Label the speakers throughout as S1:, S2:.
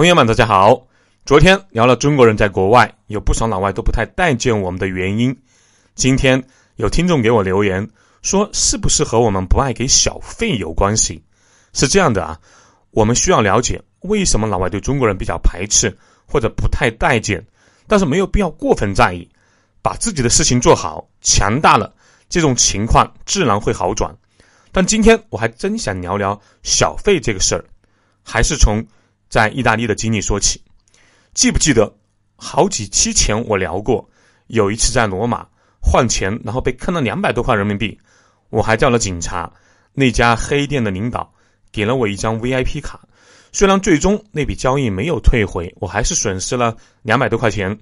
S1: 朋友们，大家好。昨天聊了中国人在国外，有不少老外都不太待见我们的原因。今天有听众给我留言说，是不是和我们不爱给小费有关系？是这样的啊，我们需要了解为什么老外对中国人比较排斥或者不太待见，但是没有必要过分在意，把自己的事情做好，强大了，这种情况自然会好转。但今天我还真想聊聊小费这个事儿，还是从。在意大利的经历说起，记不记得好几期前我聊过，有一次在罗马换钱，然后被坑了两百多块人民币，我还叫了警察。那家黑店的领导给了我一张 VIP 卡，虽然最终那笔交易没有退回，我还是损失了两百多块钱，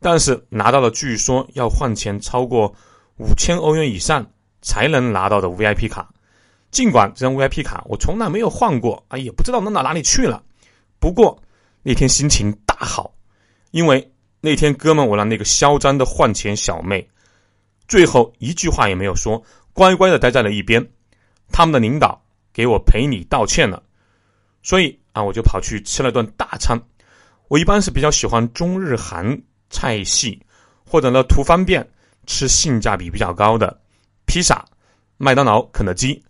S1: 但是拿到了据说要换钱超过五千欧元以上才能拿到的 VIP 卡。尽管这张 VIP 卡我从来没有换过啊，也不知道弄到哪里去了。不过那天心情大好，因为那天哥们我让那个嚣张的换钱小妹，最后一句话也没有说，乖乖的待在了一边。他们的领导给我赔礼道歉了，所以啊，我就跑去吃了顿大餐。我一般是比较喜欢中日韩菜系，或者呢图方便吃性价比比较高的披萨、麦当劳、肯德基。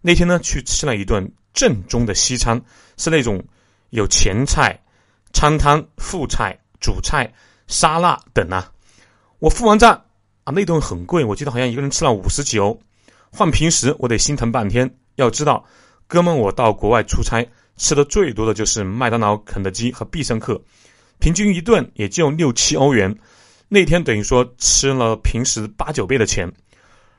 S1: 那天呢去吃了一顿正宗的西餐，是那种。有前菜、餐汤、副菜、主菜、沙拉等啊。我付完账啊，那顿很贵，我记得好像一个人吃了五十几欧。换平时我得心疼半天。要知道，哥们，我到国外出差吃的最多的就是麦当劳、肯德基和必胜客，平均一顿也就六七欧元。那天等于说吃了平时八九倍的钱。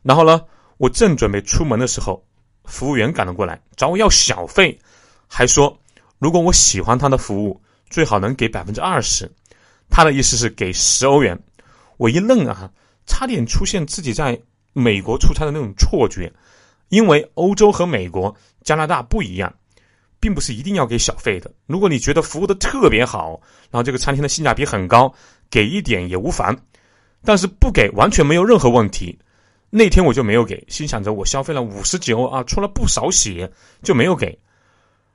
S1: 然后呢，我正准备出门的时候，服务员赶了过来找我要小费，还说。如果我喜欢他的服务，最好能给百分之二十。他的意思是给十欧元。我一愣啊，差点出现自己在美国出差的那种错觉。因为欧洲和美国、加拿大不一样，并不是一定要给小费的。如果你觉得服务的特别好，然后这个餐厅的性价比很高，给一点也无妨。但是不给完全没有任何问题。那天我就没有给，心想着我消费了五十几欧啊，出了不少血，就没有给。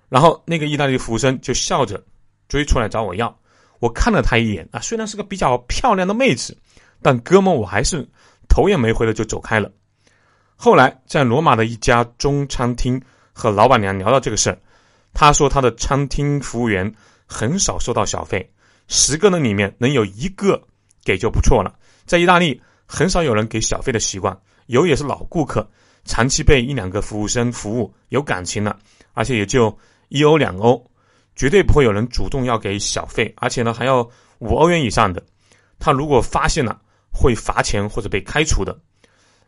S1: 然后那个意大利服务生就笑着追出来找我要，我看了他一眼啊，虽然是个比较漂亮的妹子，但哥们我还是头也没回的就走开了。后来在罗马的一家中餐厅和老板娘聊到这个事儿，她说她的餐厅服务员很少收到小费，十个人里面能有一个给就不错了。在意大利很少有人给小费的习惯，有也是老顾客，长期被一两个服务生服务有感情了，而且也就。一欧两欧，绝对不会有人主动要给小费，而且呢还要五欧元以上的。他如果发现了，会罚钱或者被开除的。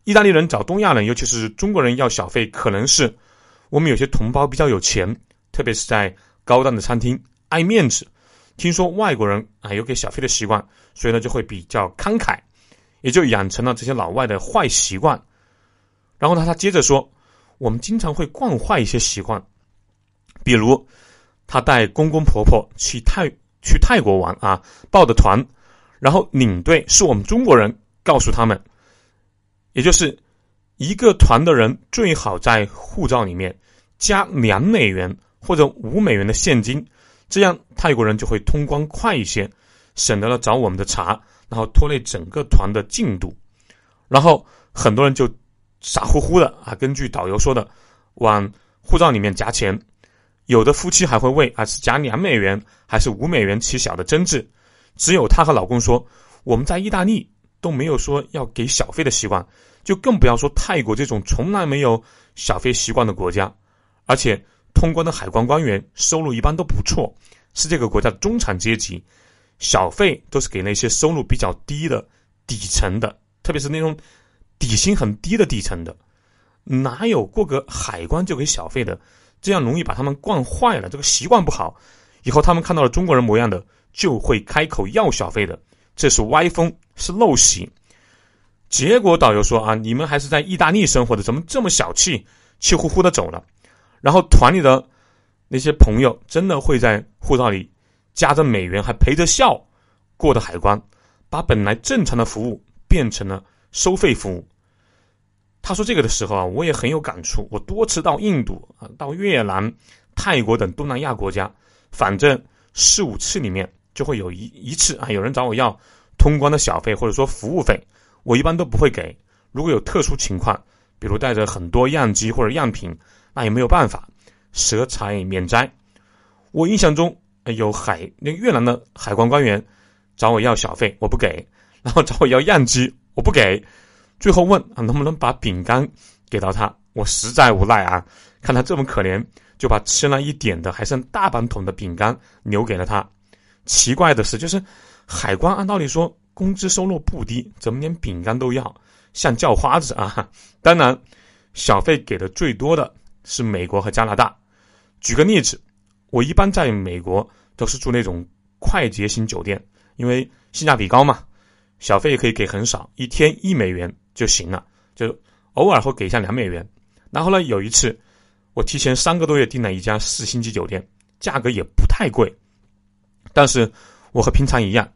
S1: 意大利人找东亚人，尤其是中国人要小费，可能是我们有些同胞比较有钱，特别是在高档的餐厅爱面子。听说外国人啊有给小费的习惯，所以呢就会比较慷慨，也就养成了这些老外的坏习惯。然后呢，他接着说，我们经常会惯坏一些习惯。比如，他带公公婆婆去泰去泰国玩啊，报的团，然后领队是我们中国人，告诉他们，也就是一个团的人最好在护照里面加两美元或者五美元的现金，这样泰国人就会通关快一些，省得了找我们的茬，然后拖累整个团的进度。然后很多人就傻乎乎的啊，根据导游说的，往护照里面夹钱。有的夫妻还会问啊，是加两美元还是五美元起小的争执。只有她和老公说，我们在意大利都没有说要给小费的习惯，就更不要说泰国这种从来没有小费习惯的国家。而且通关的海关官员收入一般都不错，是这个国家的中产阶级，小费都是给那些收入比较低的底层的，特别是那种底薪很低的底层的，哪有过个海关就给小费的？这样容易把他们惯坏了，这个习惯不好，以后他们看到了中国人模样的，就会开口要小费的，这是歪风，是陋习。结果导游说啊，你们还是在意大利生活的，怎么这么小气，气呼呼的走了？然后团里的那些朋友真的会在护照里加着美元，还陪着笑过的海关，把本来正常的服务变成了收费服务。他说这个的时候啊，我也很有感触。我多次到印度啊，到越南、泰国等东南亚国家，反正四五次里面就会有一一次啊，有人找我要通关的小费或者说服务费，我一般都不会给。如果有特殊情况，比如带着很多样机或者样品，那也没有办法，舍财免灾。我印象中有海那个越南的海关官员找我要小费，我不给，然后找我要样机，我不给，最后问啊能不能把饼干给到他，我实在无奈啊，看他这么可怜。就把吃了一点的还剩大半桶的饼干留给了他。奇怪的是，就是海关按道理说工资收入不低，怎么连饼干都要，像叫花子啊！当然，小费给的最多的是美国和加拿大。举个例子，我一般在美国都是住那种快捷型酒店，因为性价比高嘛，小费也可以给很少，一天一美元就行了，就偶尔会给一下两美元。然后呢，有一次。我提前三个多月订了一家四星级酒店，价格也不太贵，但是我和平常一样，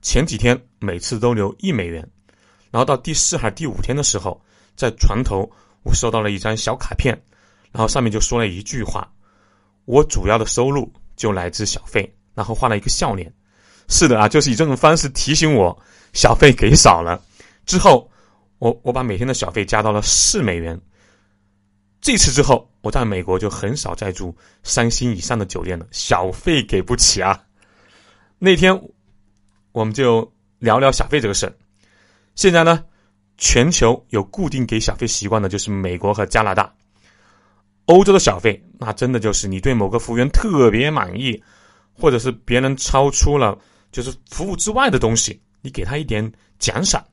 S1: 前几天每次都留一美元，然后到第四还是第五天的时候，在床头我收到了一张小卡片，然后上面就说了一句话：“我主要的收入就来自小费。”然后画了一个笑脸。是的啊，就是以这种方式提醒我小费给少了。之后，我我把每天的小费加到了四美元。这次之后，我在美国就很少再住三星以上的酒店了，小费给不起啊。那天我们就聊聊小费这个事儿。现在呢，全球有固定给小费习惯的就是美国和加拿大。欧洲的小费，那真的就是你对某个服务员特别满意，或者是别人超出了就是服务之外的东西，你给他一点奖赏，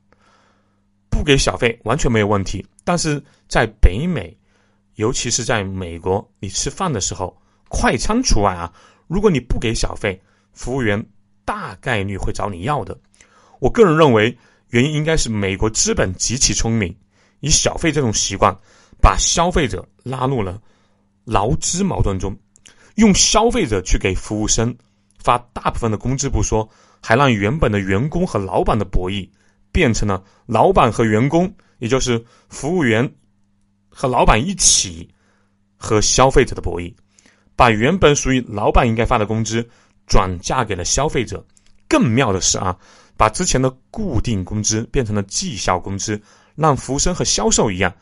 S1: 不给小费完全没有问题。但是在北美。尤其是在美国，你吃饭的时候，快餐除外啊。如果你不给小费，服务员大概率会找你要的。我个人认为，原因应该是美国资本极其聪明，以小费这种习惯，把消费者拉入了劳资矛盾中，用消费者去给服务生发大部分的工资不说，还让原本的员工和老板的博弈变成了老板和员工，也就是服务员。和老板一起和消费者的博弈，把原本属于老板应该发的工资转嫁给了消费者。更妙的是啊，把之前的固定工资变成了绩效工资，让服务生和销售一样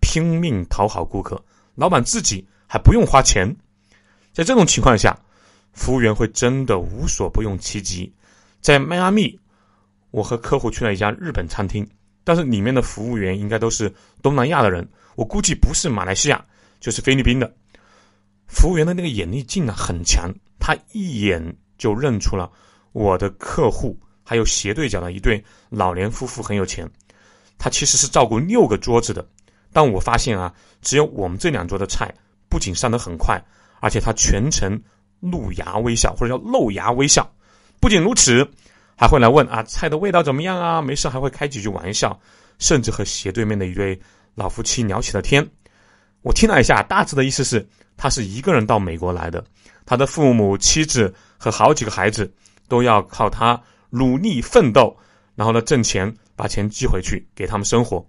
S1: 拼命讨好顾客，老板自己还不用花钱。在这种情况下，服务员会真的无所不用其极。在迈阿密，我和客户去了一家日本餐厅，但是里面的服务员应该都是东南亚的人。我估计不是马来西亚，就是菲律宾的服务员的那个眼力劲呢很强，他一眼就认出了我的客户，还有斜对角的一对老年夫妇很有钱。他其实是照顾六个桌子的，但我发现啊，只有我们这两桌的菜不仅上得很快，而且他全程露牙微笑，或者叫露牙微笑。不仅如此，还会来问啊菜的味道怎么样啊？没事还会开几句玩笑，甚至和斜对面的一对。老夫妻聊起了天，我听了一下，大致的意思是，他是一个人到美国来的，他的父母、妻子和好几个孩子都要靠他努力奋斗，然后呢挣钱，把钱寄回去给他们生活。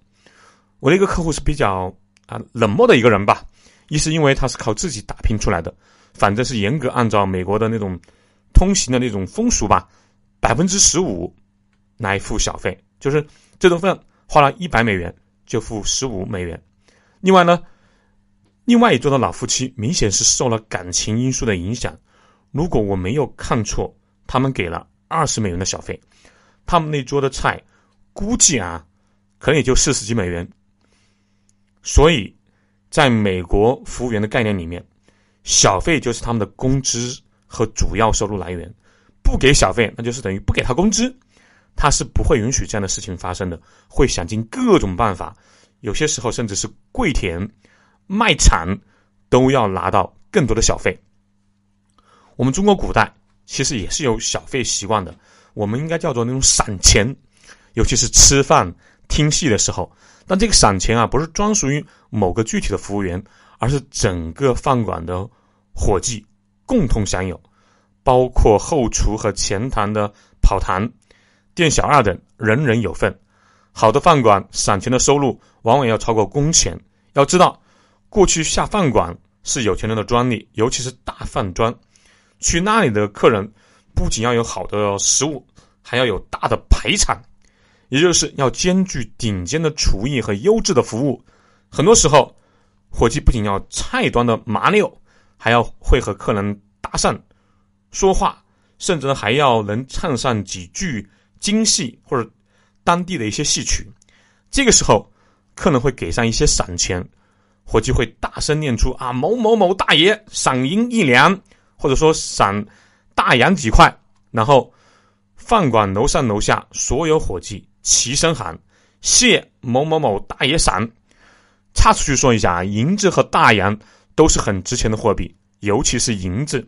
S1: 我的一个客户是比较啊冷漠的一个人吧，一是因为他是靠自己打拼出来的，反正是严格按照美国的那种通行的那种风俗吧，百分之十五来付小费，就是这顿饭花了一百美元。就付十五美元。另外呢，另外一桌的老夫妻明显是受了感情因素的影响。如果我没有看错，他们给了二十美元的小费。他们那桌的菜估计啊，可能也就四十几美元。所以，在美国服务员的概念里面，小费就是他们的工资和主要收入来源。不给小费，那就是等于不给他工资。他是不会允许这样的事情发生的，会想尽各种办法，有些时候甚至是跪舔、卖惨，都要拿到更多的小费。我们中国古代其实也是有小费习惯的，我们应该叫做那种散钱，尤其是吃饭、听戏的时候。但这个散钱啊，不是专属于某个具体的服务员，而是整个饭馆的伙计共同享有，包括后厨和前台的跑堂。店小二等人人有份，好的饭馆散钱的收入往往要超过工钱。要知道，过去下饭馆是有钱人的专利，尤其是大饭庄，去那里的客人不仅要有好的食物，还要有大的排场，也就是要兼具顶尖的厨艺和优质的服务。很多时候，伙计不仅要菜端的麻溜，还要会和客人搭讪、说话，甚至呢还要能唱上几句京戏或者当地的一些戏曲。这个时候，客人会给上一些赏钱，伙计会大声念出啊某某某大爷赏银一两，或者说赏大洋几块，然后饭馆楼上楼下所有伙计齐声喊谢某某某大爷赏。插出去说一下啊，银子和大洋都是很值钱的货币，尤其是银子，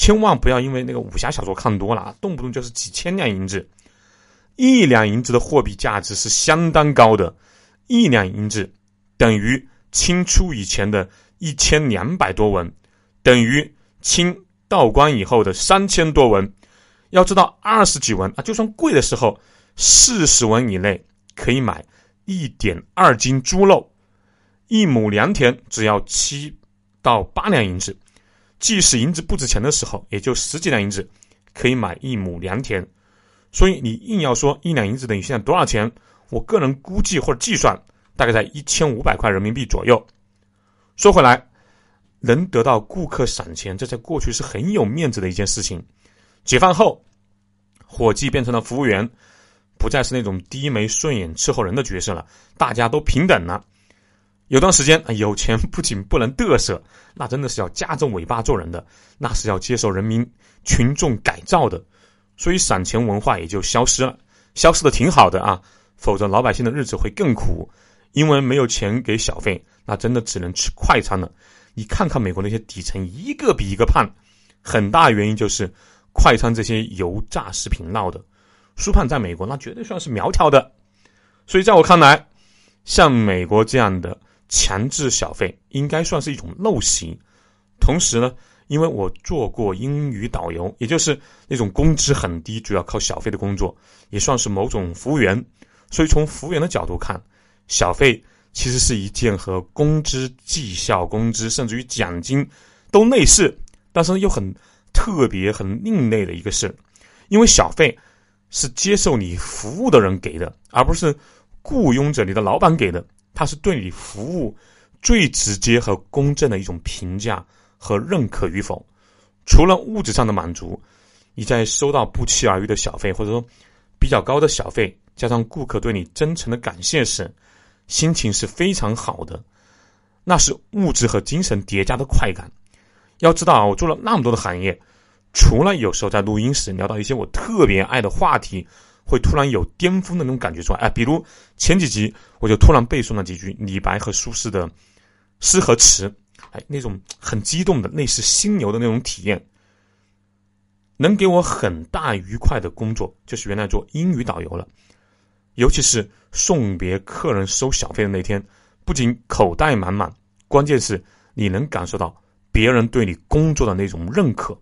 S1: 千万不要因为那个武侠小说看多了，动不动就是几千两银子。一两银子的货币价值是相当高的，一两银子等于清初以前的一千两百多文，等于清道光以后的三千多文。要知道，二十几文啊，就算贵的时候，四十文以内可以买一点二斤猪肉。一亩良田只要七到八两银子，即使银子不值钱的时候，也就十几两银子可以买一亩良田。所以你硬要说一两银子等于现在多少钱，我个人估计或者计算大概在一千五百块人民币左右。说回来，能得到顾客赏钱，这在过去是很有面子的一件事情。解放后，伙计变成了服务员，不再是那种低眉顺眼伺候人的角色了，大家都平等了。有段时间，有钱不仅不能嘚瑟，那真的是要夹着尾巴做人的，那是要接受人民群众改造的，所以散钱文化也就消失了，消失的挺好的啊，否则老百姓的日子会更苦，因为没有钱给小费，那真的只能吃快餐了。你看看美国那些底层，一个比一个胖，很大原因就是快餐这些油炸食品闹的。苏胖在美国那绝对算是苗条的，所以在我看来，像美国这样的。强制小费应该算是一种陋习，同时呢，因为我做过英语导游，也就是那种工资很低、主要靠小费的工作，也算是某种服务员，所以从服务员的角度看，小费其实是一件和工资、绩效工资甚至于奖金都类似，但是又很特别、很另类的一个事，因为小费是接受你服务的人给的，而不是雇佣者你的老板给的。它是对你服务最直接和公正的一种评价和认可与否。除了物质上的满足，你在收到不期而遇的小费，或者说比较高的小费，加上顾客对你真诚的感谢时，心情是非常好的。那是物质和精神叠加的快感。要知道啊，我做了那么多的行业，除了有时候在录音时聊到一些我特别爱的话题。会突然有巅峰的那种感觉出来，哎，比如前几集我就突然背诵了几句李白和苏轼的诗和词，哎，那种很激动的类似心流的那种体验，能给我很大愉快的工作，就是原来做英语导游了。尤其是送别客人收小费的那天，不仅口袋满满，关键是你能感受到别人对你工作的那种认可。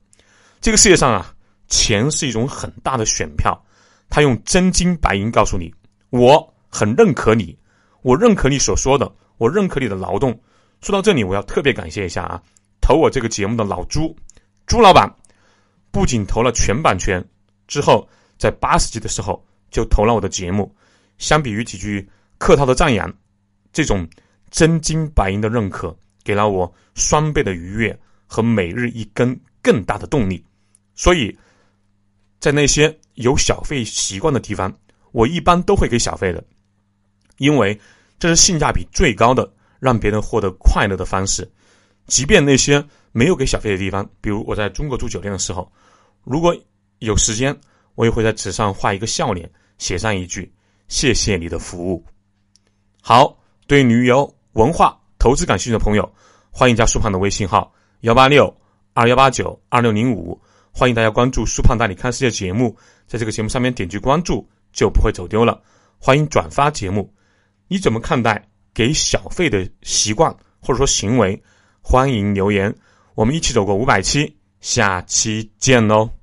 S1: 这个世界上啊，钱是一种很大的选票。他用真金白银告诉你：“我很认可你，我认可你所说的，我认可你的劳动。”说到这里，我要特别感谢一下啊，投我这个节目的老朱，朱老板，不仅投了全版权，之后在八十集的时候就投了我的节目。相比于几句客套的赞扬，这种真金白银的认可，给了我双倍的愉悦和每日一根更大的动力。所以。在那些有小费习惯的地方，我一般都会给小费的，因为这是性价比最高的让别人获得快乐的方式。即便那些没有给小费的地方，比如我在中国住酒店的时候，如果有时间，我也会在纸上画一个笑脸，写上一句“谢谢你的服务”。好，对旅游、文化、投资感兴趣的朋友，欢迎加苏胖的微信号：幺八六二幺八九二六零五。欢迎大家关注“苏胖带你看世界”节目，在这个节目上面点击关注就不会走丢了。欢迎转发节目，你怎么看待给小费的习惯或者说行为？欢迎留言，我们一起走过五百期，下期见喽。